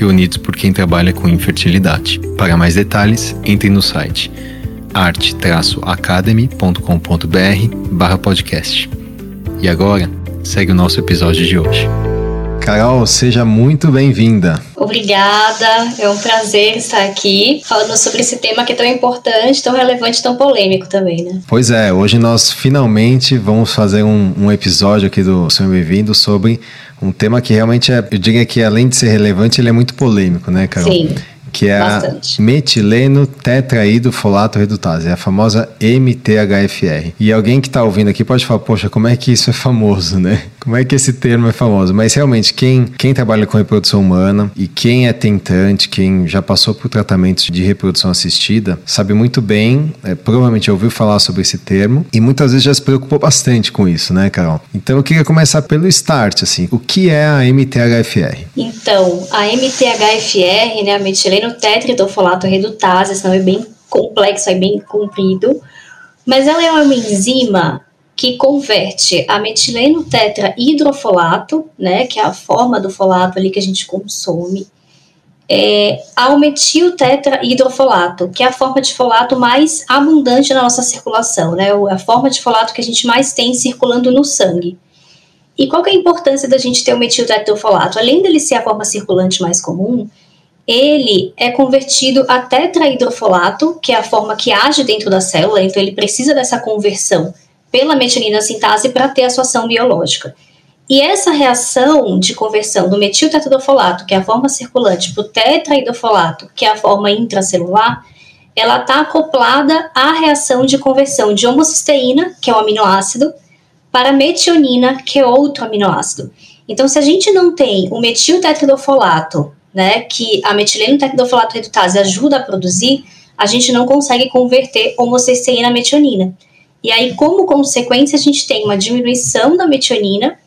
reunidos por quem trabalha com infertilidade. Para mais detalhes, entre no site arte-academy.com.br podcast. E agora, segue o nosso episódio de hoje. Carol, seja muito bem-vinda. Obrigada, é um prazer estar aqui falando sobre esse tema que é tão importante, tão relevante, tão polêmico também, né? Pois é, hoje nós finalmente vamos fazer um, um episódio aqui do Senhor Bem-vindo sobre um tema que realmente é, eu diria que além de ser relevante, ele é muito polêmico, né, Carol? Sim que é Bastante. a metileno tetraidrofolato redutase, é a famosa MTHFR. E alguém que está ouvindo aqui pode falar, poxa, como é que isso é famoso, né? Como é que esse termo é famoso? Mas realmente, quem, quem trabalha com reprodução humana e quem é tentante, quem já passou por tratamentos de reprodução assistida, sabe muito bem, é, provavelmente ouviu falar sobre esse termo e muitas vezes já se preocupou bastante com isso, né, Carol? Então eu queria começar pelo start, assim, o que é a MTHFR? Então, a MTHFR, né, a metileno no tetridofolato redutase, esse nome é bem complexo, é bem comprido, mas ela é uma enzima que converte a metileno tetrahidrofolato, né, que é a forma do folato ali que a gente consome, é, ao metil tetrahidrofolato, que é a forma de folato mais abundante na nossa circulação, né, a forma de folato que a gente mais tem circulando no sangue. E qual é a importância da gente ter o metil tetrahidrofolato? Além dele ser a forma circulante mais comum, ele é convertido a tetrahidrofolato, que é a forma que age dentro da célula, então ele precisa dessa conversão pela metionina sintase para ter a sua ação biológica. E essa reação de conversão do metiltetradofolato, que é a forma circulante, para o tetrahidrofolato, que é a forma intracelular, ela está acoplada à reação de conversão de homocisteína, que é o aminoácido, para metionina, que é outro aminoácido. Então, se a gente não tem o metiltetradofolato né, que a metileno tecnofolato redutase ajuda a produzir, a gente não consegue converter homocisteína a metionina. E aí, como consequência, a gente tem uma diminuição da metionina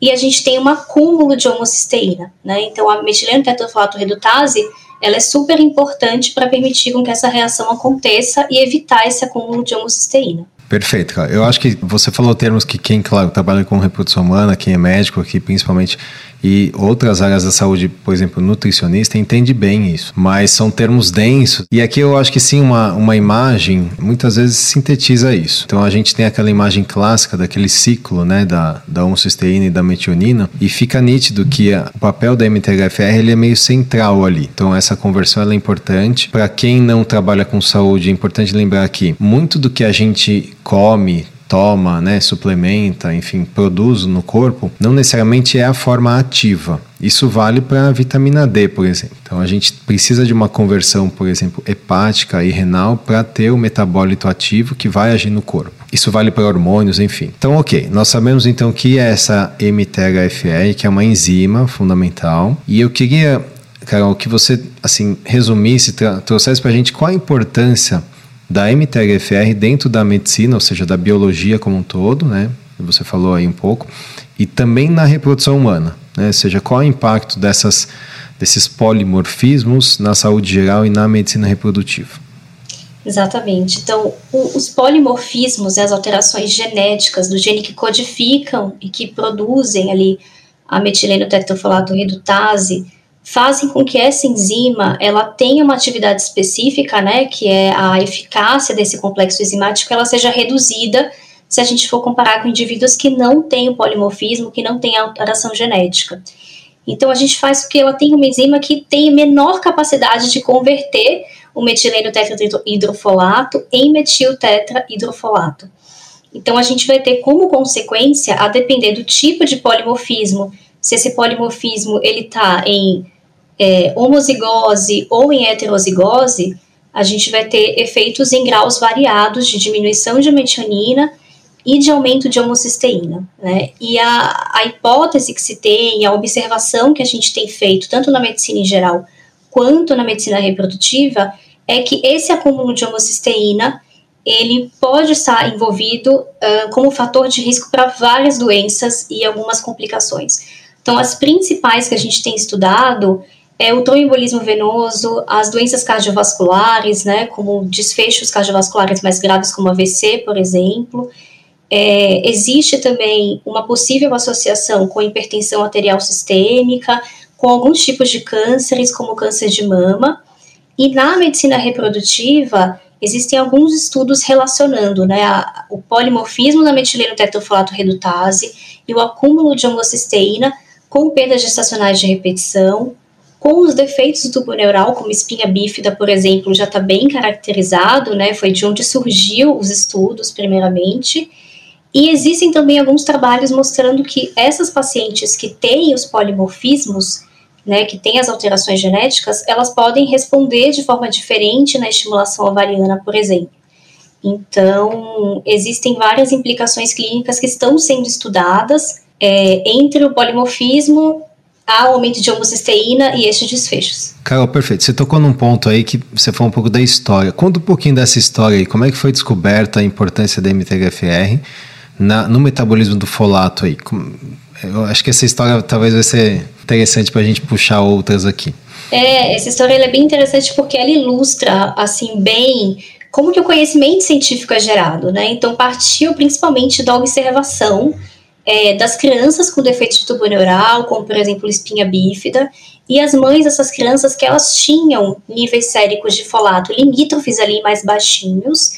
e a gente tem um acúmulo de homocisteína, né? Então, a metileno tetrafolato redutase, ela é super importante para permitir com que essa reação aconteça e evitar esse acúmulo de homocisteína. Perfeito, cara. Eu acho que você falou termos que quem, claro, trabalha com reprodução humana, quem é médico aqui, principalmente, e outras áreas da saúde, por exemplo, nutricionista, entende bem isso. Mas são termos densos. E aqui eu acho que sim, uma, uma imagem muitas vezes sintetiza isso. Então a gente tem aquela imagem clássica daquele ciclo, né, da, da homocisteína e da metionina, e fica nítido que a, o papel da MTHFR ele é meio central ali. Então essa conversão é importante. Para quem não trabalha com saúde, é importante lembrar que muito do que a gente come, toma, né, suplementa, enfim, produz no corpo, não necessariamente é a forma ativa. Isso vale para a vitamina D, por exemplo. Então a gente precisa de uma conversão, por exemplo, hepática e renal para ter o metabólito ativo que vai agir no corpo. Isso vale para hormônios, enfim. Então, ok, nós sabemos então que é essa MTHFR, que é uma enzima fundamental, e eu queria, Carol, que você assim resumisse, trouxesse para a gente qual a importância da MTHFR dentro da medicina, ou seja, da biologia como um todo, né? Você falou aí um pouco, e também na reprodução humana, né? Ou seja, qual é o impacto dessas, desses polimorfismos na saúde geral e na medicina reprodutiva? Exatamente. Então, o, os polimorfismos as alterações genéticas do gene que codificam e que produzem ali a metileno tetrafolato redutase fazem com que essa enzima ela tenha uma atividade específica, né, que é a eficácia desse complexo enzimático, ela seja reduzida se a gente for comparar com indivíduos que não têm o polimorfismo, que não têm alteração genética. Então a gente faz com que ela tenha uma enzima que tenha menor capacidade de converter o metileno tetrahidrofolato em metil tetrahidrofolato. Então a gente vai ter como consequência, a depender do tipo de polimorfismo, se esse polimorfismo ele está em é, homozigose ou em heterozigose, a gente vai ter efeitos em graus variados de diminuição de metionina e de aumento de homocisteína. Né? E a, a hipótese que se tem, a observação que a gente tem feito, tanto na medicina em geral quanto na medicina reprodutiva é que esse acúmulo de homocisteína ele pode estar envolvido uh, como fator de risco para várias doenças e algumas complicações. Então, as principais que a gente tem estudado é o tromboembolismo venoso, as doenças cardiovasculares, né, como desfechos cardiovasculares mais graves, como AVC, por exemplo. É, existe também uma possível associação com hipertensão arterial sistêmica, com alguns tipos de cânceres, como câncer de mama. E na medicina reprodutiva, existem alguns estudos relacionando né, a, o polimorfismo da metileno tetrafolato redutase e o acúmulo de homocisteína com perdas gestacionais de repetição, com os defeitos do tubo neural, como espinha bífida, por exemplo, já está bem caracterizado, né? Foi de onde surgiu os estudos, primeiramente. E existem também alguns trabalhos mostrando que essas pacientes que têm os polimorfismos, né, que têm as alterações genéticas, elas podem responder de forma diferente na estimulação ovariana, por exemplo. Então, existem várias implicações clínicas que estão sendo estudadas é, entre o polimorfismo há aumento de homocisteína e estes desfechos. Carol, perfeito. Você tocou num ponto aí que você falou um pouco da história. Conta um pouquinho dessa história aí. Como é que foi descoberta a importância da MTHFR na, no metabolismo do folato aí? Eu acho que essa história talvez vai ser interessante para a gente puxar outras aqui. É, essa história é bem interessante porque ela ilustra, assim, bem como que o conhecimento científico é gerado, né? Então, partiu principalmente da observação é, das crianças com defeito de tubo neural, como por exemplo espinha bífida, e as mães dessas crianças que elas tinham níveis séricos de folato limítrofes ali mais baixinhos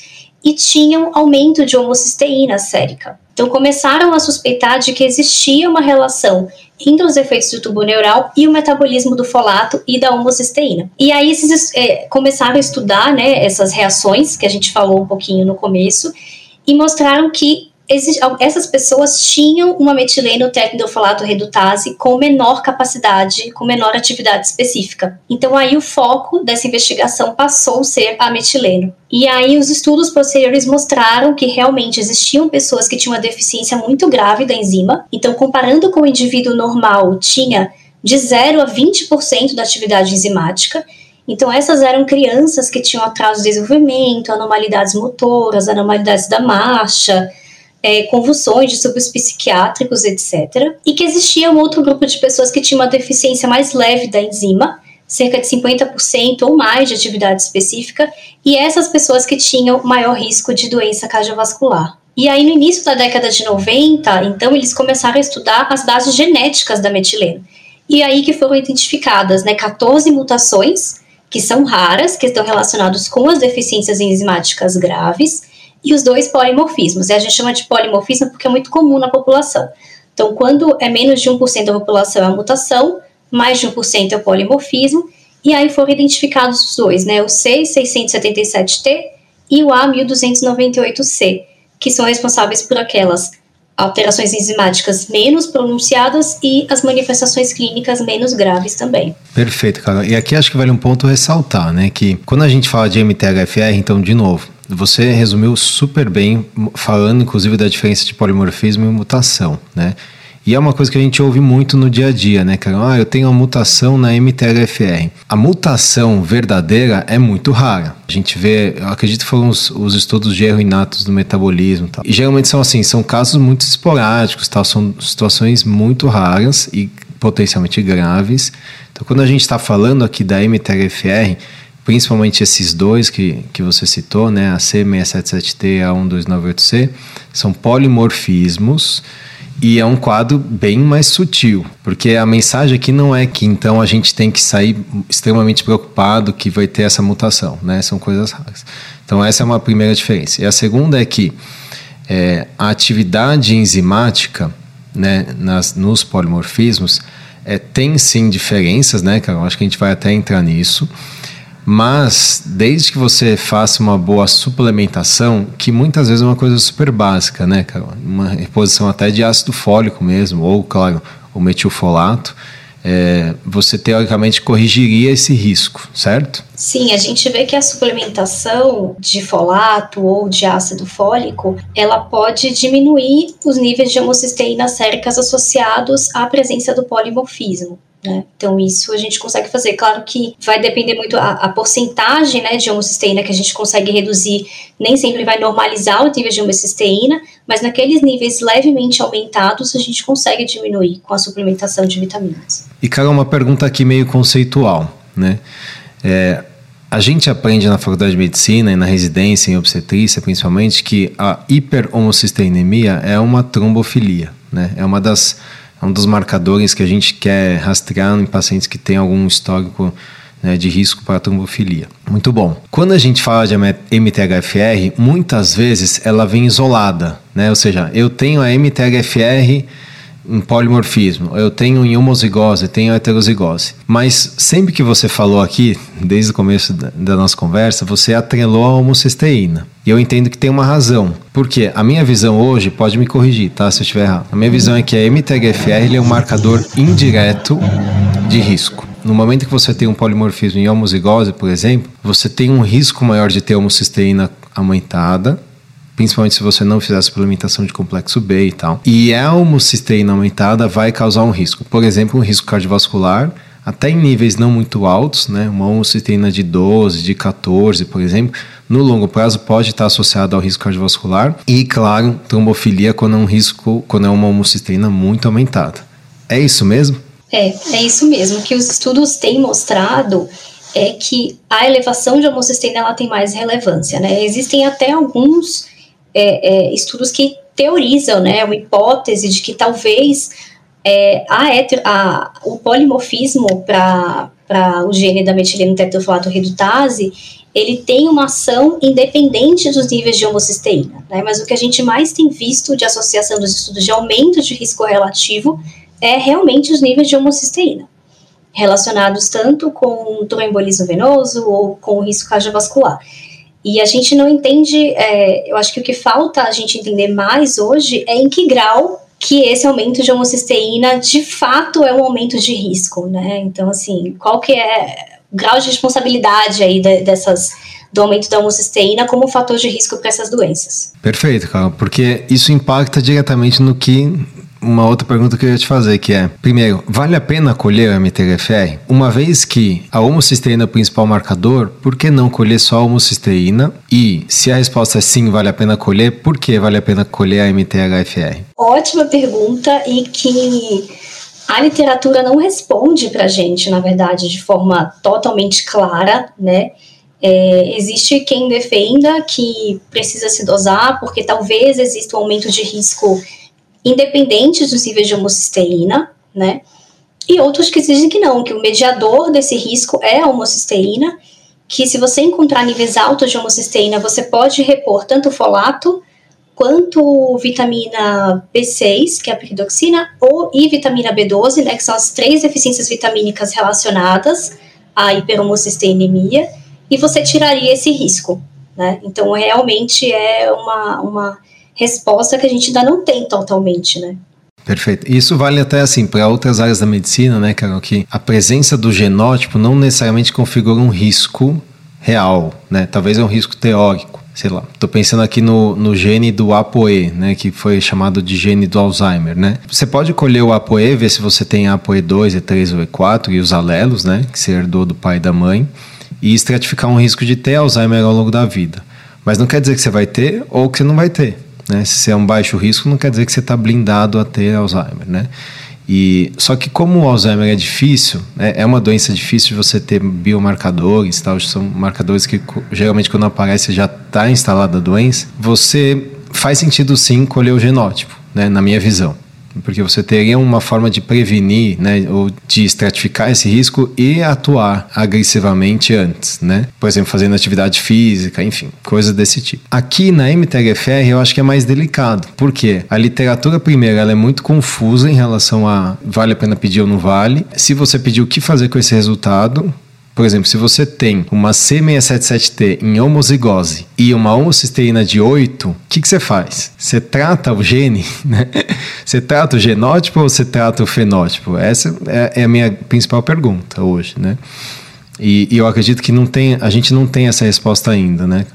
e tinham aumento de homocisteína sérica. Então começaram a suspeitar de que existia uma relação entre os efeitos do tubo neural e o metabolismo do folato e da homocisteína. E aí esses, é, começaram a estudar né, essas reações que a gente falou um pouquinho no começo e mostraram que essas pessoas tinham uma metileno tetidofolato redutase com menor capacidade, com menor atividade específica. Então aí o foco dessa investigação passou a ser a metileno. E aí os estudos posteriores mostraram que realmente existiam pessoas que tinham uma deficiência muito grave da enzima. Então comparando com o indivíduo normal, tinha de 0 a 20% da atividade enzimática. Então, essas eram crianças que tinham atraso de desenvolvimento, anormalidades motoras, anormalidades da marcha, é, convulsões, distúrbios psiquiátricos, etc. E que existia um outro grupo de pessoas que tinha uma deficiência mais leve da enzima, cerca de 50% ou mais de atividade específica, e essas pessoas que tinham maior risco de doença cardiovascular. E aí, no início da década de 90, então, eles começaram a estudar as bases genéticas da metileno. E aí que foram identificadas né, 14 mutações, que são raras, que estão relacionadas com as deficiências enzimáticas graves, e os dois polimorfismos. E a gente chama de polimorfismo porque é muito comum na população. Então, quando é menos de 1% da população é a mutação, mais de 1% é o polimorfismo, e aí foram identificados os dois, né, o C677T e o A1298C, que são responsáveis por aquelas alterações enzimáticas menos pronunciadas e as manifestações clínicas menos graves também. Perfeito, cara. E aqui acho que vale um ponto ressaltar, né, que quando a gente fala de MTHFR, então, de novo, você resumiu super bem, falando inclusive da diferença de polimorfismo e mutação, né? E é uma coisa que a gente ouve muito no dia a dia, né, cara? Ah, eu tenho uma mutação na MTLFR. A mutação verdadeira é muito rara. A gente vê, acredito que foram os, os estudos de erro inatos do metabolismo tal. E geralmente são assim, são casos muito esporádicos, tal, são situações muito raras e potencialmente graves. Então, quando a gente está falando aqui da MTLFR, principalmente esses dois que, que você citou, né, a C677T e a 12980C, são polimorfismos e é um quadro bem mais sutil, porque a mensagem aqui não é que então a gente tem que sair extremamente preocupado que vai ter essa mutação, né? São coisas raras. Então essa é uma primeira diferença. E a segunda é que é, a atividade enzimática, né, nas, nos polimorfismos, é, tem sim diferenças, né, cara? Eu acho que a gente vai até entrar nisso. Mas, desde que você faça uma boa suplementação, que muitas vezes é uma coisa super básica, né, cara? Uma reposição até de ácido fólico mesmo, ou, claro, o metilfolato, é, você teoricamente corrigiria esse risco, certo? Sim, a gente vê que a suplementação de folato ou de ácido fólico, ela pode diminuir os níveis de homocisteína séricas associados à presença do polimorfismo. Né? Então, isso a gente consegue fazer. Claro que vai depender muito a, a porcentagem né, de homocisteína que a gente consegue reduzir, nem sempre vai normalizar o nível de homocisteína, mas naqueles níveis levemente aumentados a gente consegue diminuir com a suplementação de vitaminas. E, cara, uma pergunta aqui meio conceitual, né? É, a gente aprende na faculdade de medicina e na residência em obstetrícia, principalmente, que a hiperhomocisteinemia é uma trombofilia, né? É uma das um dos marcadores que a gente quer rastrear em pacientes que têm algum histórico né, de risco para trombofilia. Muito bom. Quando a gente fala de MTHFR, muitas vezes ela vem isolada, né? Ou seja, eu tenho a MTHFR em polimorfismo, eu tenho em homozigose, tenho heterozigose. Mas sempre que você falou aqui, desde o começo da nossa conversa, você atrelou a homocisteína. E eu entendo que tem uma razão. Porque a minha visão hoje, pode me corrigir, tá? Se eu estiver errado. A minha visão é que a MTHFR é um marcador indireto de risco. No momento que você tem um polimorfismo em homozigose, por exemplo, você tem um risco maior de ter homocisteína aumentada, principalmente se você não fizer a suplementação de complexo B e tal. E a homocisteína aumentada vai causar um risco. Por exemplo, um risco cardiovascular, até em níveis não muito altos, né? Uma homocisteína de 12, de 14, por exemplo, no longo prazo pode estar associado ao risco cardiovascular e, claro, trombofilia quando é um risco, quando é uma homocisteína muito aumentada. É isso mesmo? É, é isso mesmo. O que os estudos têm mostrado é que a elevação de homocisteína ela tem mais relevância, né? Existem até alguns é, é, estudos que teorizam, né, uma hipótese de que talvez é, a, a o polimorfismo para o gene da metileno tetrafolato redutase ele tem uma ação independente dos níveis de homocisteína, né? Mas o que a gente mais tem visto de associação dos estudos de aumento de risco relativo é realmente os níveis de homocisteína, relacionados tanto com trombolismo venoso ou com o risco cardiovascular. E a gente não entende, é, eu acho que o que falta a gente entender mais hoje é em que grau que esse aumento de homocisteína de fato é um aumento de risco, né? Então, assim, qual que é o grau de responsabilidade aí de, dessas do aumento da homocisteína como fator de risco para essas doenças. Perfeito, Carol, porque isso impacta diretamente no que uma outra pergunta que eu ia te fazer, que é, primeiro, vale a pena colher o MTHFR? Uma vez que a homocisteína é o principal marcador, por que não colher só a homocisteína? E se a resposta é sim, vale a pena colher, por que vale a pena colher a MTHFR? Ótima pergunta e que a literatura não responde pra gente, na verdade, de forma totalmente clara, né? É, existe quem defenda que precisa se dosar porque talvez exista um aumento de risco independentes dos níveis de homocisteína, né? E outros que dizem que não, que o mediador desse risco é a homocisteína, que se você encontrar níveis altos de homocisteína, você pode repor tanto folato quanto vitamina B6, que é a piridoxina, ou e vitamina B12, né, que são as três deficiências vitamínicas relacionadas à hiperhomocisteinemia, e você tiraria esse risco, né? Então, realmente é uma, uma resposta que a gente ainda não tem totalmente, né? Perfeito. Isso vale até assim para outras áreas da medicina, né, Carol? Que a presença do genótipo não necessariamente configura um risco real, né? Talvez é um risco teórico. Sei lá, estou pensando aqui no, no gene do ApoE, né, que foi chamado de gene do Alzheimer, né? Você pode colher o ApoE, ver se você tem ApoE2, E3 ou E4 e os alelos, né, que você herdou do pai e da mãe, e estratificar um risco de ter Alzheimer ao longo da vida. Mas não quer dizer que você vai ter ou que você não vai ter. Né? Se é um baixo risco, não quer dizer que você está blindado a ter Alzheimer. Né? E, só que como o Alzheimer é difícil, né, é uma doença difícil de você ter biomarcadores, tal, são marcadores que geralmente quando aparece já está instalada a doença, você faz sentido sim colher o genótipo, né, na minha visão porque você teria uma forma de prevenir, né, ou de estratificar esse risco e atuar agressivamente antes, né? Por exemplo, fazendo atividade física, enfim, coisas desse tipo. Aqui na MTHFR eu acho que é mais delicado, porque a literatura primeiro ela é muito confusa em relação a vale a pena pedir ou não vale. Se você pedir o que fazer com esse resultado, por exemplo, se você tem uma C677T em homozigose e uma homocisteína de 8, o que, que você faz? Você trata o gene, né? Você trata o genótipo ou você trata o fenótipo? Essa é, é a minha principal pergunta hoje, né? E, e, eu acredito que não tem, a gente não tem essa resposta ainda, né?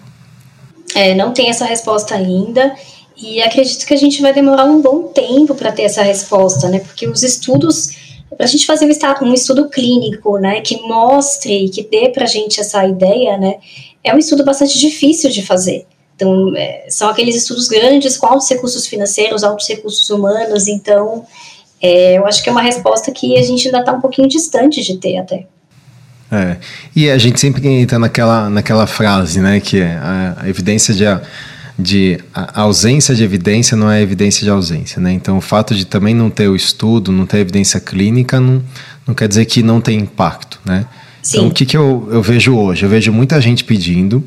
É, não tem essa resposta ainda. E acredito que a gente vai demorar um bom tempo para ter essa resposta, né? Porque os estudos a gente fazer um, um estudo clínico, né, que mostre, que dê para a gente essa ideia, né, é um estudo bastante difícil de fazer. Então, é, são aqueles estudos grandes com altos recursos financeiros, altos recursos humanos, então, é, eu acho que é uma resposta que a gente ainda está um pouquinho distante de ter até. É, e a gente sempre entra naquela, naquela frase, né, que é a, a evidência de... A, de ausência de evidência não é evidência de ausência, né? Então, o fato de também não ter o estudo, não ter evidência clínica, não, não quer dizer que não tem impacto, né? Sim. Então, o que, que eu, eu vejo hoje? Eu vejo muita gente pedindo,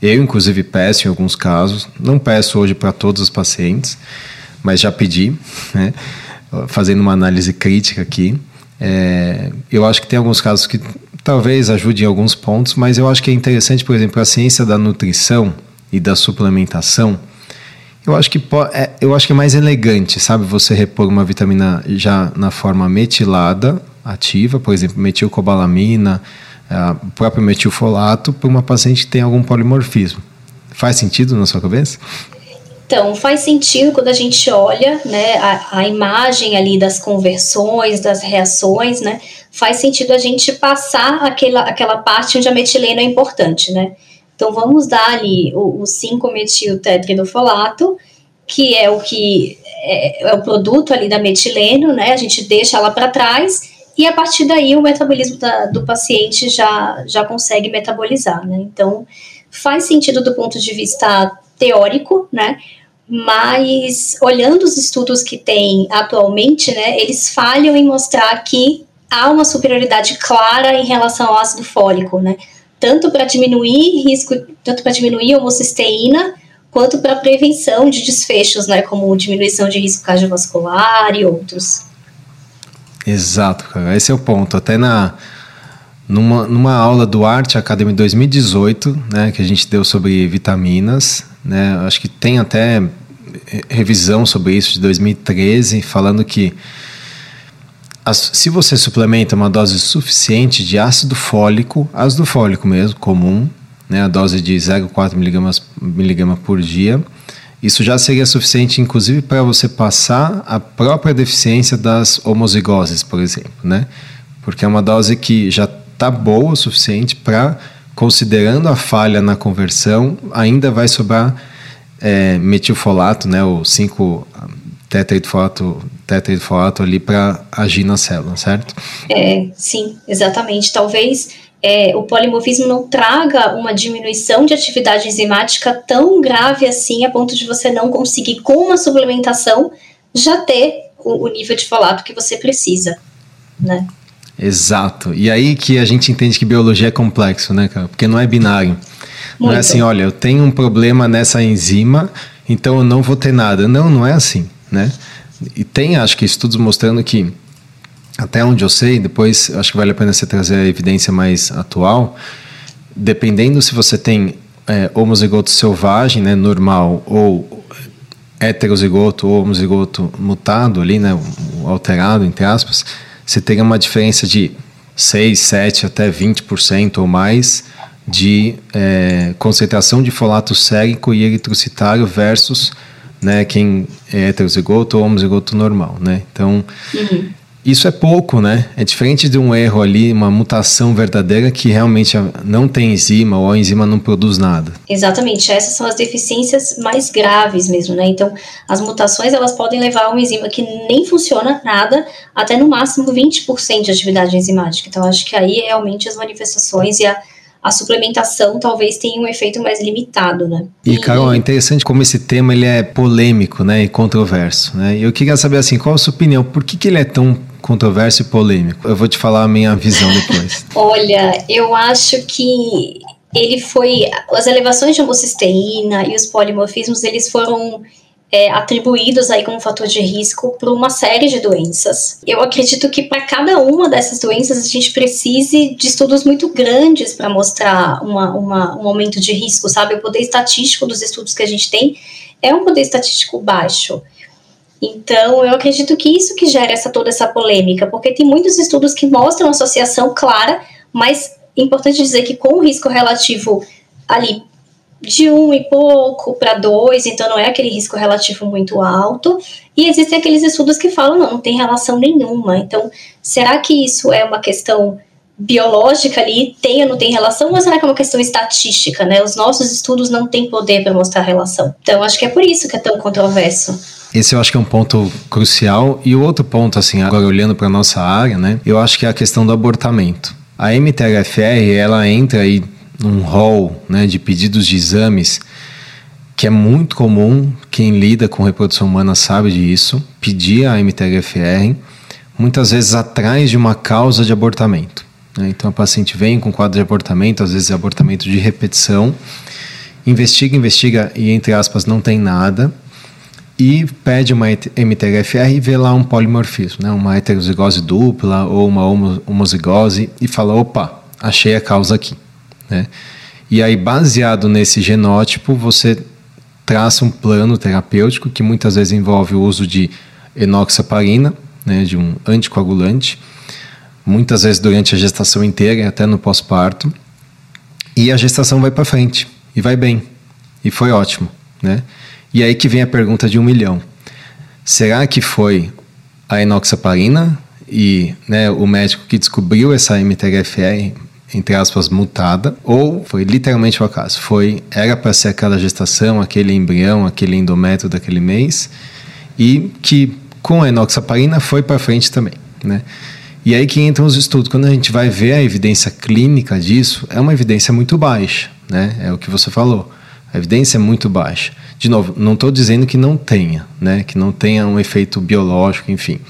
eu inclusive peço em alguns casos, não peço hoje para todos os pacientes, mas já pedi, né? Fazendo uma análise crítica aqui. É, eu acho que tem alguns casos que talvez ajude em alguns pontos, mas eu acho que é interessante, por exemplo, a ciência da nutrição, e da suplementação, eu acho que é, eu acho que é mais elegante, sabe? Você repor uma vitamina já na forma metilada, ativa, por exemplo, metilcobalamina, o próprio metilfolato, para uma paciente que tem algum polimorfismo. Faz sentido na sua cabeça? Então, faz sentido quando a gente olha né, a, a imagem ali das conversões, das reações, né? Faz sentido a gente passar aquela, aquela parte onde a metilena é importante, né? Então, vamos dar ali o, o 5-metiltetridofolato, que é o que é, é, o produto ali da metileno, né? A gente deixa ela para trás e a partir daí o metabolismo da, do paciente já, já consegue metabolizar, né? Então, faz sentido do ponto de vista teórico, né? Mas olhando os estudos que tem atualmente, né, eles falham em mostrar que há uma superioridade clara em relação ao ácido fólico, né? Tanto para diminuir risco, tanto para diminuir a homocisteína, quanto para prevenção de desfechos, né, como diminuição de risco cardiovascular e outros. Exato, cara. Esse é o ponto. Até na numa, numa aula do Arte Academy 2018, né, que a gente deu sobre vitaminas, né, acho que tem até revisão sobre isso de 2013, falando que as, se você suplementa uma dose suficiente de ácido fólico, ácido fólico mesmo, comum, né, a dose de 0,4 miligramas, miligrama por dia, isso já seria suficiente, inclusive, para você passar a própria deficiência das homozigoses, por exemplo, né? Porque é uma dose que já está boa o suficiente para, considerando a falha na conversão, ainda vai sobrar é, metilfolato, né, o 5 tetraidfolato, tetraidfolato ali para agir na célula, certo? É, sim, exatamente. Talvez é, o polimorfismo não traga uma diminuição de atividade enzimática tão grave assim, a ponto de você não conseguir, com uma suplementação, já ter o, o nível de folato que você precisa, né? Exato. E aí que a gente entende que biologia é complexo, né, cara? Porque não é binário. Muito. Não é assim, olha, eu tenho um problema nessa enzima, então eu não vou ter nada. Não, não é assim né? E tem, acho que, estudos mostrando que, até onde eu sei, depois acho que vale a pena você trazer a evidência mais atual, dependendo se você tem é, homozigoto selvagem, né, normal, ou heterozigoto ou homozigoto mutado ali, né, alterado, entre aspas, você teria uma diferença de 6, 7 até 20% ou mais de é, concentração de folato sérico e eritrocitário versus né, quem é heterozigoto ou homozigoto normal, né? Então, uhum. isso é pouco, né? É diferente de um erro ali, uma mutação verdadeira que realmente não tem enzima ou a enzima não produz nada. Exatamente, essas são as deficiências mais graves mesmo, né? Então, as mutações elas podem levar a uma enzima que nem funciona nada, até no máximo 20% de atividade enzimática. Então, acho que aí realmente as manifestações e a a suplementação talvez tenha um efeito mais limitado, né? E, Carol, é interessante como esse tema ele é polêmico, né, e controverso, né? Eu queria saber, assim, qual a sua opinião? Por que, que ele é tão controverso e polêmico? Eu vou te falar a minha visão depois. Olha, eu acho que ele foi... As elevações de homocisteína e os polimorfismos, eles foram é, atribuídos aí como fator de risco para uma série de doenças. Eu acredito que para cada uma dessas doenças a gente precise de estudos muito grandes para mostrar uma, uma, um aumento de risco, sabe? O poder estatístico dos estudos que a gente tem é um poder estatístico baixo. Então, eu acredito que isso que gera essa, toda essa polêmica, porque tem muitos estudos que mostram associação clara, mas importante dizer que com o risco relativo ali de um e pouco para dois, então não é aquele risco relativo muito alto. E existem aqueles estudos que falam, não, não tem relação nenhuma. Então, será que isso é uma questão biológica ali, tem ou não tem relação, ou será que é uma questão estatística, né? Os nossos estudos não têm poder para mostrar relação. Então, acho que é por isso que é tão controverso. Esse eu acho que é um ponto crucial. E o outro ponto, assim, agora olhando para nossa área, né? Eu acho que é a questão do abortamento. A MTHFR, ela entra aí num rol né, de pedidos de exames que é muito comum, quem lida com reprodução humana sabe disso, pedir a MTHFR, muitas vezes atrás de uma causa de abortamento. Né? Então a paciente vem com quadro de abortamento, às vezes é abortamento de repetição, investiga, investiga e, entre aspas, não tem nada, e pede uma MTHFR e vê lá um polimorfismo, né? uma heterozigose dupla ou uma homozigose, e fala: opa, achei a causa aqui. Né? E aí, baseado nesse genótipo, você traça um plano terapêutico que muitas vezes envolve o uso de enoxaparina, né, de um anticoagulante, muitas vezes durante a gestação inteira e até no pós-parto. E a gestação vai para frente e vai bem. E foi ótimo, né? E aí que vem a pergunta de um milhão. Será que foi a enoxaparina e né, o médico que descobriu essa MTHFR, entre aspas, mutada, ou foi literalmente o acaso? Foi, era para ser aquela gestação, aquele embrião, aquele endométrio daquele mês, e que com a enoxaparina foi para frente também, né? E aí que entram os estudos. Quando a gente vai ver a evidência clínica disso, é uma evidência muito baixa, né? É o que você falou. A evidência é muito baixa. De novo, não estou dizendo que não tenha, né? Que não tenha um efeito biológico, enfim.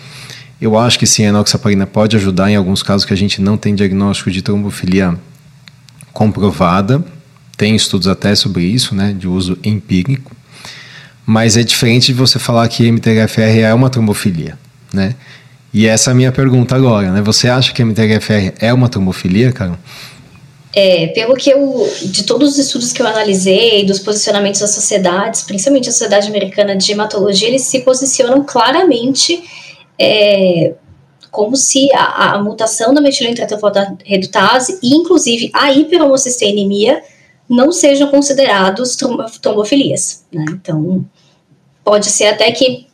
Eu acho que sim, a enoxaparina pode ajudar em alguns casos que a gente não tem diagnóstico de trombofilia comprovada. Tem estudos até sobre isso, né? De uso empírico. Mas é diferente de você falar que MTHFR é uma trombofilia, né? E essa é a minha pergunta agora, né? Você acha que a MTHFR é uma trombofilia, Carol? É, pelo que eu, de todos os estudos que eu analisei, dos posicionamentos das sociedades, principalmente a Sociedade Americana de Hematologia, eles se posicionam claramente é, como se a, a mutação da metilentretofosfatase e, inclusive, a hiperhomocisteínemia não sejam considerados trombofilias. Né? Então, pode ser até que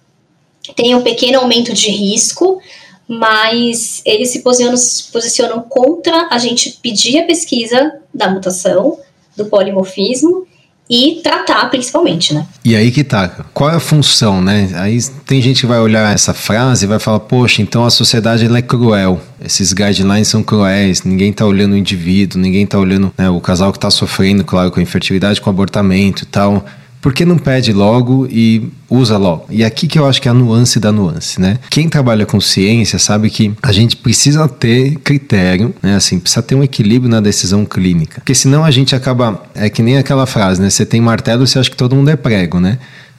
tem um pequeno aumento de risco, mas eles se posicionam, se posicionam contra a gente pedir a pesquisa da mutação, do polimorfismo e tratar principalmente, né? E aí que tá, qual é a função, né? Aí tem gente que vai olhar essa frase e vai falar, poxa, então a sociedade ela é cruel, esses guidelines são cruéis, ninguém tá olhando o indivíduo, ninguém tá olhando né, o casal que tá sofrendo, claro, com a infertilidade, com o abortamento e tal por que não pede logo e usa logo? E aqui que eu acho que é a nuance da nuance, né? Quem trabalha com ciência sabe que a gente precisa ter critério, né? Assim, precisa ter um equilíbrio na decisão clínica. Porque senão a gente acaba. É que nem aquela frase, né? Você tem martelo, você acha que todo mundo é prego, né?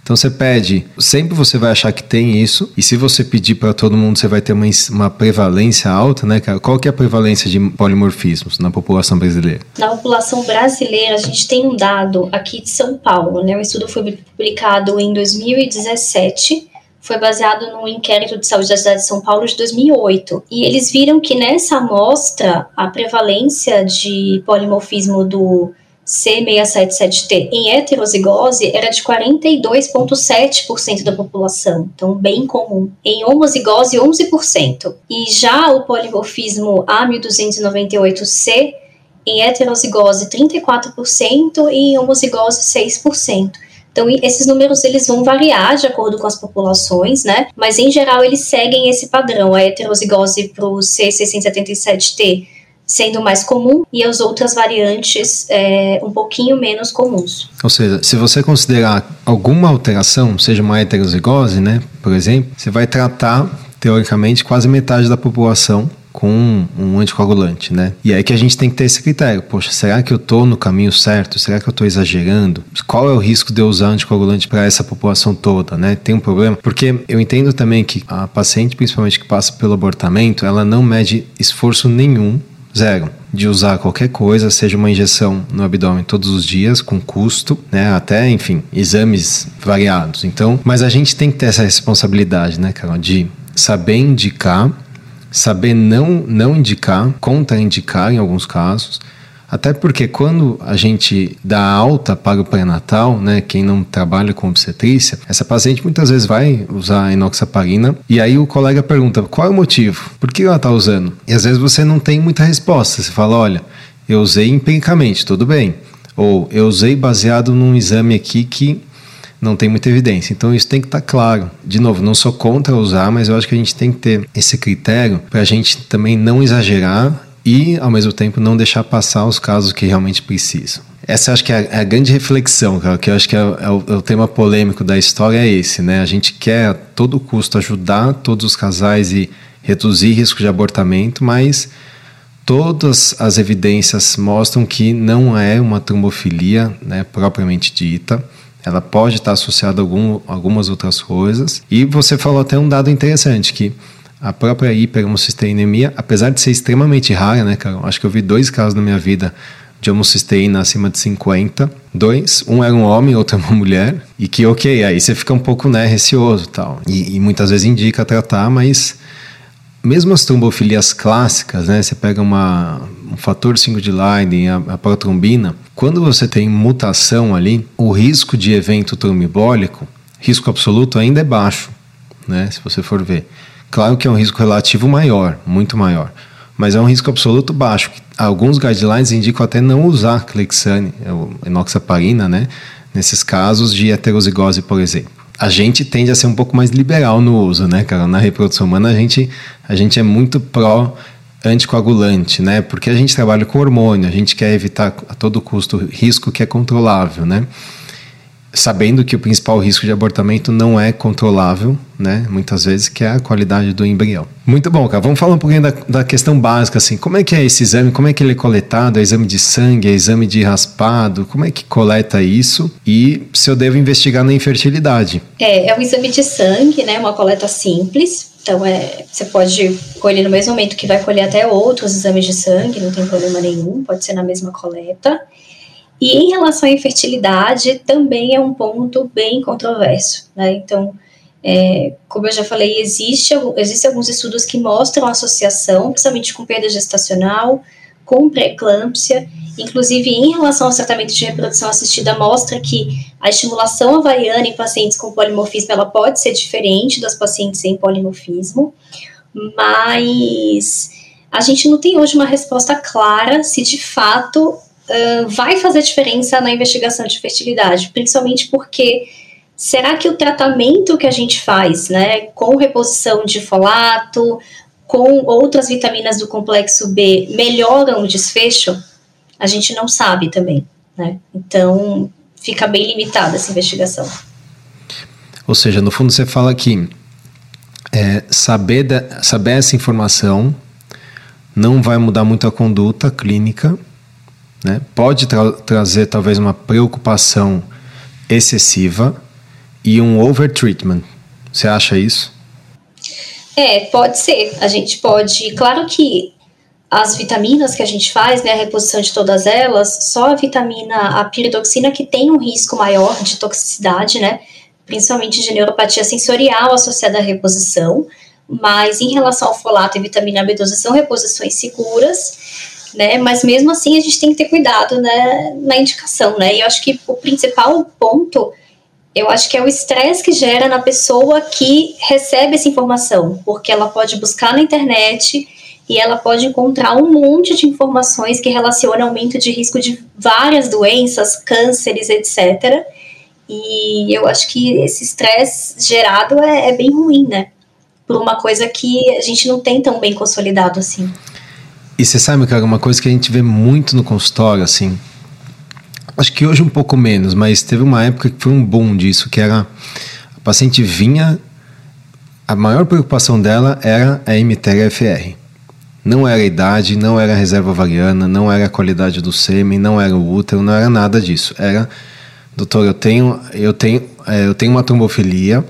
Então você pede, sempre você vai achar que tem isso, e se você pedir para todo mundo, você vai ter uma, uma prevalência alta, né, cara? Qual que é a prevalência de polimorfismos na população brasileira? Na população brasileira, a gente tem um dado aqui de São Paulo, né? O estudo foi publicado em 2017 foi baseado no inquérito de saúde da cidade de São Paulo de 2008. E eles viram que nessa amostra a prevalência de polimorfismo do C677T em heterozigose era de 42,7% da população, então bem comum. Em homozigose, 11%. E já o polimorfismo A1298C em heterozigose, 34% e em homozigose, 6%. Então, esses números eles vão variar de acordo com as populações, né? Mas em geral eles seguem esse padrão. A heterozigose para o C677T sendo mais comum e as outras variantes é, um pouquinho menos comuns. Ou seja, se você considerar alguma alteração, seja uma heterozigose, né, por exemplo, você vai tratar teoricamente quase metade da população com um, anticoagulante, né? E aí que a gente tem que ter esse critério. Poxa, será que eu estou no caminho certo? Será que eu estou exagerando? Qual é o risco de eu usar anticoagulante para essa população toda, né? Tem um problema? Porque eu entendo também que a paciente, principalmente que passa pelo abortamento, ela não mede esforço nenhum Zero. De usar qualquer coisa, seja uma injeção no abdômen todos os dias, com custo, né? Até, enfim, exames variados. Então, mas a gente tem que ter essa responsabilidade, né, Carol? De saber indicar, saber não, não indicar, contraindicar em alguns casos. Até porque quando a gente dá alta para o pré-natal, né, quem não trabalha com obstetrícia, essa paciente muitas vezes vai usar enoxaparina e aí o colega pergunta qual é o motivo, por que ela está usando? E às vezes você não tem muita resposta. Você fala, olha, eu usei empiricamente, tudo bem. Ou eu usei baseado num exame aqui que não tem muita evidência. Então isso tem que estar tá claro. De novo, não sou contra usar, mas eu acho que a gente tem que ter esse critério para a gente também não exagerar e, ao mesmo tempo, não deixar passar os casos que realmente precisam. Essa acho que é a, é grande reflexão, que eu acho que é, é, o, é, o, tema polêmico da história é esse, né? A gente quer a todo custo ajudar todos os casais e reduzir risco de abortamento, mas todas as evidências mostram que não é uma trombofilia né, propriamente dita. Ela pode estar associada a algum, algumas outras coisas. E você falou até um dado interessante, que a própria hiperhomocisteinemia, apesar de ser extremamente rara, né, cara? Acho que eu vi dois casos na minha vida de homocisteína acima de 50. Dois, um era um homem, outro é uma mulher. E que, ok, aí você fica um pouco, né, receoso tal. E, e muitas vezes indica tratar, mas mesmo as trombofilias clássicas, né, você pega uma, um fator 5 de Leiden, a, a protrombina, quando você tem mutação ali, o risco de evento trombólico, risco absoluto ainda é baixo, né, se você for ver. Claro que é um risco relativo maior, muito maior, mas é um risco absoluto baixo. Alguns guidelines indicam até não usar Clexane, é enoxaparina, né? Nesses casos de heterozigose, por exemplo. A gente tende a ser um pouco mais liberal no uso, né, cara? Na reprodução humana a gente, a gente é muito pró anticoagulante, né? Porque a gente trabalha com hormônio, a gente quer evitar a todo custo risco que é controlável, né? Sabendo que o principal risco de abortamento não é controlável, né? Muitas vezes, que é a qualidade do embrião. Muito bom, cara. Vamos falar um pouquinho da, da questão básica, assim. Como é que é esse exame? Como é que ele é coletado? É exame de sangue? É exame de raspado? Como é que coleta isso? E se eu devo investigar na infertilidade? É, é um exame de sangue, né? Uma coleta simples. Então, é, você pode colher no mesmo momento que vai colher até outros exames de sangue, não tem problema nenhum, pode ser na mesma coleta. E em relação à infertilidade, também é um ponto bem controverso, né? Então, é, como eu já falei, existe, existem alguns estudos que mostram associação, principalmente com perda gestacional, com pré-eclâmpsia, inclusive em relação ao tratamento de reprodução assistida, mostra que a estimulação havaiana em pacientes com polimorfismo, ela pode ser diferente das pacientes sem polimorfismo, mas a gente não tem hoje uma resposta clara se de fato vai fazer diferença na investigação de fertilidade, principalmente porque será que o tratamento que a gente faz, né, com reposição de folato, com outras vitaminas do complexo B, melhoram o desfecho? A gente não sabe também, né? Então, fica bem limitada essa investigação. Ou seja, no fundo você fala que é, saber, de, saber essa informação não vai mudar muito a conduta clínica, né? Pode tra trazer talvez uma preocupação excessiva e um overtreatment. Você acha isso? É, pode ser. A gente pode. Claro que as vitaminas que a gente faz, né, a reposição de todas elas, só a vitamina, a piridoxina, que tem um risco maior de toxicidade, né, principalmente de neuropatia sensorial associada à reposição, mas em relação ao folato e vitamina B12 são reposições seguras né? Mas mesmo assim a gente tem que ter cuidado né, na indicação, né? E eu acho que o principal ponto, eu acho que é o estresse que gera na pessoa que recebe essa informação, porque ela pode buscar na internet e ela pode encontrar um monte de informações que relacionam aumento de risco de várias doenças, cânceres, etc. E eu acho que esse estresse gerado é, é bem ruim, né? Por uma coisa que a gente não tem tão bem consolidado assim. E você sabe, cara, uma coisa que a gente vê muito no consultório, assim. Acho que hoje um pouco menos, mas teve uma época que foi um boom disso, que era a paciente vinha, a maior preocupação dela era a MTHFR. Não era a idade, não era a reserva ovariana, não era a qualidade do sêmen, não era o útero, não era nada disso. Era, doutor, eu tenho, eu tenho, é, eu tenho uma trombofilia.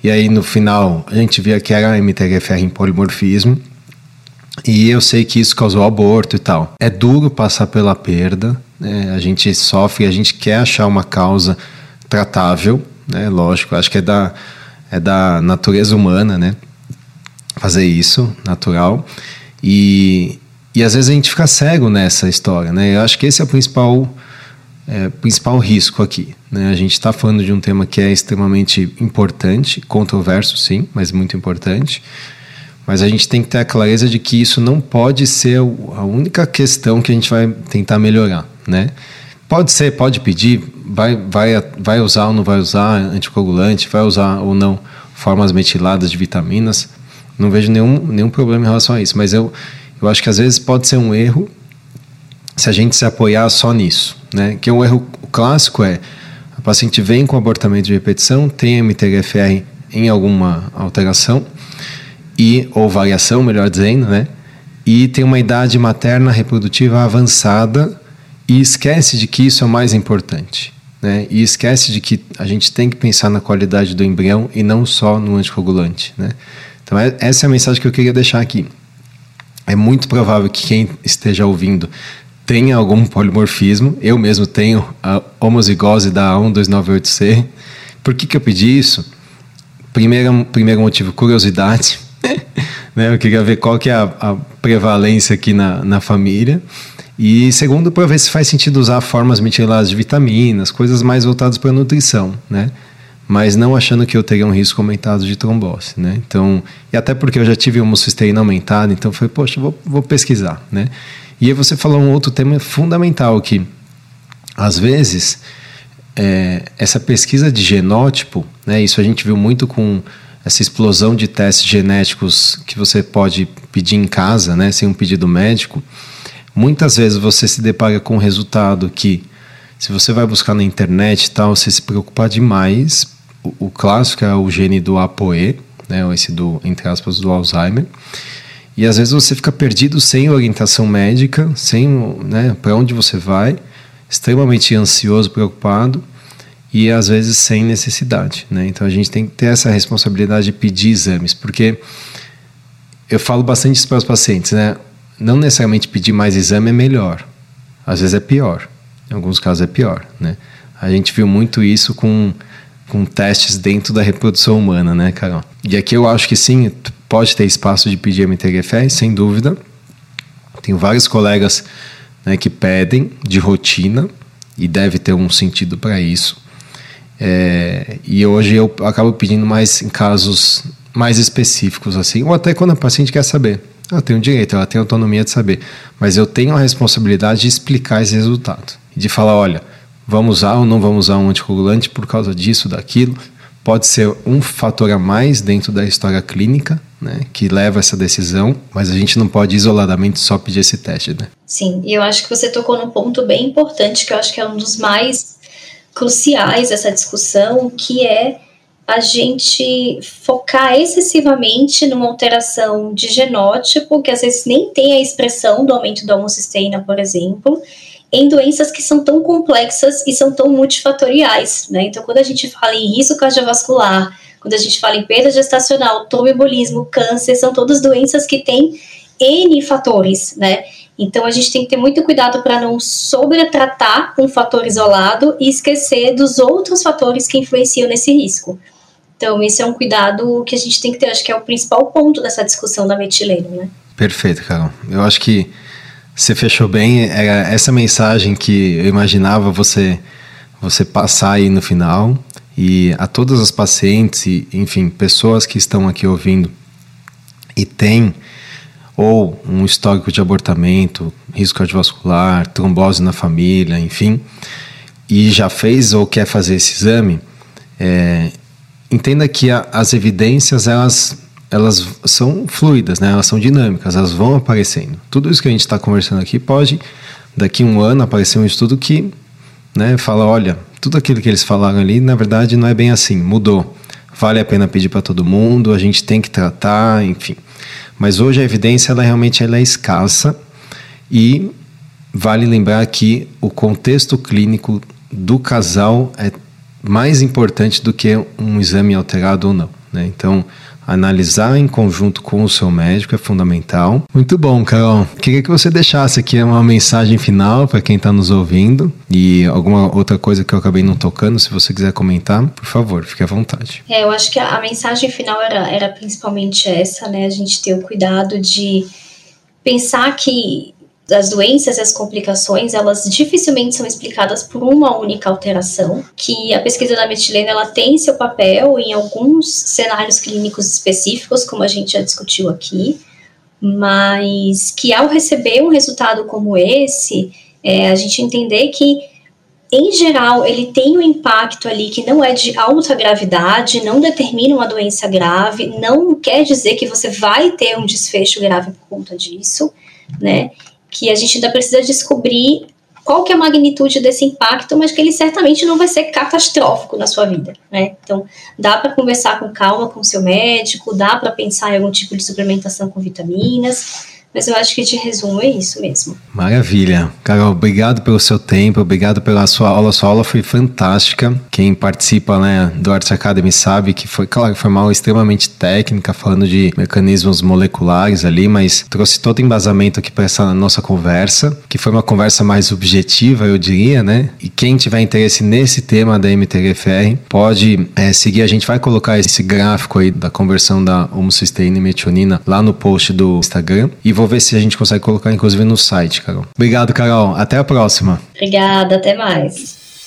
E aí no final a gente via que era a MTHFR em polimorfismo e eu sei que isso causou aborto e tal. É duro passar pela perda, né? a gente sofre, a gente quer achar uma causa tratável, né? lógico, acho que é da, é da natureza humana, né? Fazer isso, natural. E, e às vezes a gente fica cego nessa história, né? Eu acho que esse é o principal, é, principal risco aqui. Né? A gente está falando de um tema que é extremamente importante, controverso sim, mas muito importante. Mas a gente tem que ter a clareza de que isso não pode ser a única questão que a gente vai tentar melhorar, né? Pode ser, pode pedir, vai, vai, vai usar ou não vai usar anticoagulante, vai usar ou não formas metiladas de vitaminas. Não vejo nenhum, nenhum problema em relação a isso, mas eu, eu acho que às vezes pode ser um erro se a gente se apoiar só nisso, né? Que um erro clássico é a paciente vem com abortamento de repetição, tem MTHFR em alguma alteração e ou variação, melhor dizendo, né? E tem uma idade materna reprodutiva avançada e esquece de que isso é o mais importante, né? E esquece de que a gente tem que pensar na qualidade do embrião e não só no anticoagulante, né? Então é, essa é a mensagem que eu queria deixar aqui. É muito provável que quem esteja ouvindo tenha algum polimorfismo. Eu mesmo tenho a homozigose da A12980C. Por que, que eu pedi isso? Primeiro, primeiro motivo, curiosidade. né? Eu queria ver qual que é a, a prevalência aqui na, na família. E segundo, para ver se faz sentido usar formas metiladas de vitaminas, coisas mais voltadas para nutrição, né? Mas não achando que eu teria um risco aumentado de trombose, né? Então, e até porque eu já tive homocisteína aumentada, então foi, poxa, vou, vou pesquisar, né? E aí você falou um outro tema fundamental que, às vezes, é, essa pesquisa de genótipo, né? Isso a gente viu muito com essa explosão de testes genéticos que você pode pedir em casa, né, sem um pedido médico, muitas vezes você se depara com um resultado que, se você vai buscar na internet e tal, você se preocupar demais. O, o clássico é o gene do APOE, né, ou esse do, entre aspas, do Alzheimer. E às vezes você fica perdido sem orientação médica, sem né, para onde você vai, extremamente ansioso, preocupado e às vezes sem necessidade. Né? Então a gente tem que ter essa responsabilidade de pedir exames, porque eu falo bastante isso para os pacientes, né? Não necessariamente pedir mais exame é melhor, às vezes é pior, em alguns casos é pior, né? A gente viu muito isso com, com testes dentro da reprodução humana, né, Carol? E aqui eu acho que sim, pode ter espaço de pedir MTGFR, sem dúvida. Tenho vários colegas né, que pedem de rotina e deve ter um sentido para isso. É, e hoje eu acabo pedindo mais em casos mais específicos, assim, ou até quando a paciente quer saber. Ela tem o direito, ela tem a autonomia de saber. Mas eu tenho a responsabilidade de explicar esse resultado. De falar, olha, vamos usar ou não vamos usar um anticoagulante por causa disso, daquilo. Pode ser um fator a mais dentro da história clínica, né, que leva essa decisão, mas a gente não pode isoladamente só pedir esse teste, né? Sim, e eu acho que você tocou num ponto bem importante, que eu acho que é um dos mais cruciais dessa discussão, que é a gente focar excessivamente numa alteração de genótipo, que às vezes nem tem a expressão do aumento da homocisteína, por exemplo, em doenças que são tão complexas e são tão multifatoriais, né? Então, quando a gente fala em risco cardiovascular, quando a gente fala em perda gestacional, tromboembolismo, câncer, são todas doenças que têm N fatores, né? Então a gente tem que ter muito cuidado para não sobretratar um fator isolado e esquecer dos outros fatores que influenciam nesse risco. Então esse é um cuidado que a gente tem que ter, acho que é o principal ponto dessa discussão da metileno, né? Perfeito, Carol. Eu acho que você fechou bem. Era essa mensagem que eu imaginava você você passar aí no final e a todas as pacientes e, enfim, pessoas que estão aqui ouvindo e têm ou um histórico de abortamento, risco cardiovascular, trombose na família, enfim, e já fez ou quer fazer esse exame, é, entenda que a, as evidências elas elas são fluidas, né? Elas são dinâmicas, elas vão aparecendo. Tudo isso que a gente está conversando aqui pode daqui a um ano aparecer um estudo que, né, fala, olha, tudo aquilo que eles falaram ali, na verdade, não é bem assim, mudou. Vale a pena pedir para todo mundo, a gente tem que tratar, enfim. Mas hoje a evidência ela realmente ela é escassa e vale lembrar que o contexto clínico do casal é mais importante do que um exame alterado ou não. Né? Então, analisar em conjunto com o seu médico é fundamental. Muito bom, Carol. Queria que você deixasse aqui uma mensagem final para quem está nos ouvindo e alguma outra coisa que eu acabei não tocando, se você quiser comentar, por favor, fique à vontade. É, eu acho que a, a mensagem final era, era principalmente essa, né? A gente ter o cuidado de pensar que as doenças e as complicações, elas dificilmente são explicadas por uma única alteração, que a pesquisa da metilena ela tem seu papel em alguns cenários clínicos específicos, como a gente já discutiu aqui, mas que ao receber um resultado como esse, é, a gente entender que em geral, ele tem um impacto ali que não é de alta gravidade, não determina uma doença grave, não quer dizer que você vai ter um desfecho grave por conta disso, né? Que a gente ainda precisa descobrir qual que é a magnitude desse impacto, mas que ele certamente não vai ser catastrófico na sua vida, né? Então, dá para conversar com calma com o seu médico, dá para pensar em algum tipo de suplementação com vitaminas, mas eu acho que de resumo é isso mesmo. Maravilha. Carol, obrigado pelo seu tempo, obrigado pela sua aula. Sua aula foi fantástica. Quem participa né, do Arts Academy sabe que foi, claro, foi uma aula extremamente técnica, falando de mecanismos moleculares ali, mas trouxe todo embasamento aqui para essa nossa conversa, que foi uma conversa mais objetiva, eu diria, né? E quem tiver interesse nesse tema da MTGFR, pode é, seguir. A gente vai colocar esse gráfico aí da conversão da homocisteína e metionina lá no post do Instagram. E vou vou ver se a gente consegue colocar, inclusive, no site, Carol. Obrigado, Carol. Até a próxima. Obrigada, até mais.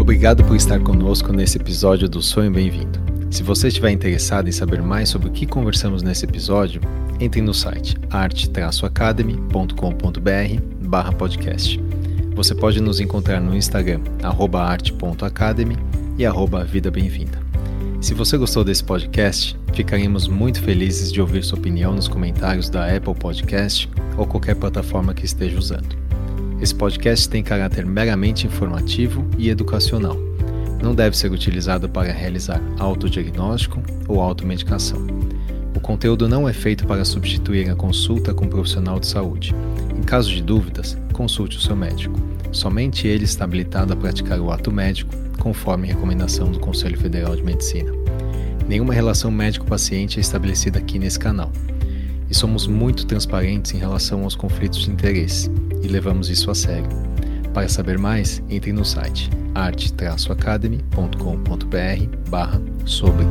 Obrigado por estar conosco nesse episódio do Sonho Bem-vindo. Se você estiver interessado em saber mais sobre o que conversamos nesse episódio, entre no site arte-academy.com.br podcast. Você pode nos encontrar no Instagram, arte.academy e arroba vida bem-vinda. Se você gostou desse podcast, ficaremos muito felizes de ouvir sua opinião nos comentários da Apple Podcast ou qualquer plataforma que esteja usando. Esse podcast tem caráter meramente informativo e educacional. Não deve ser utilizado para realizar autodiagnóstico ou automedicação. O conteúdo não é feito para substituir a consulta com um profissional de saúde. Em caso de dúvidas, consulte o seu médico. Somente ele está habilitado a praticar o ato médico conforme recomendação do Conselho Federal de Medicina. Nenhuma relação médico-paciente é estabelecida aqui nesse canal. E somos muito transparentes em relação aos conflitos de interesse e levamos isso a sério. Para saber mais, entre no site arte-academy.com.br sobre.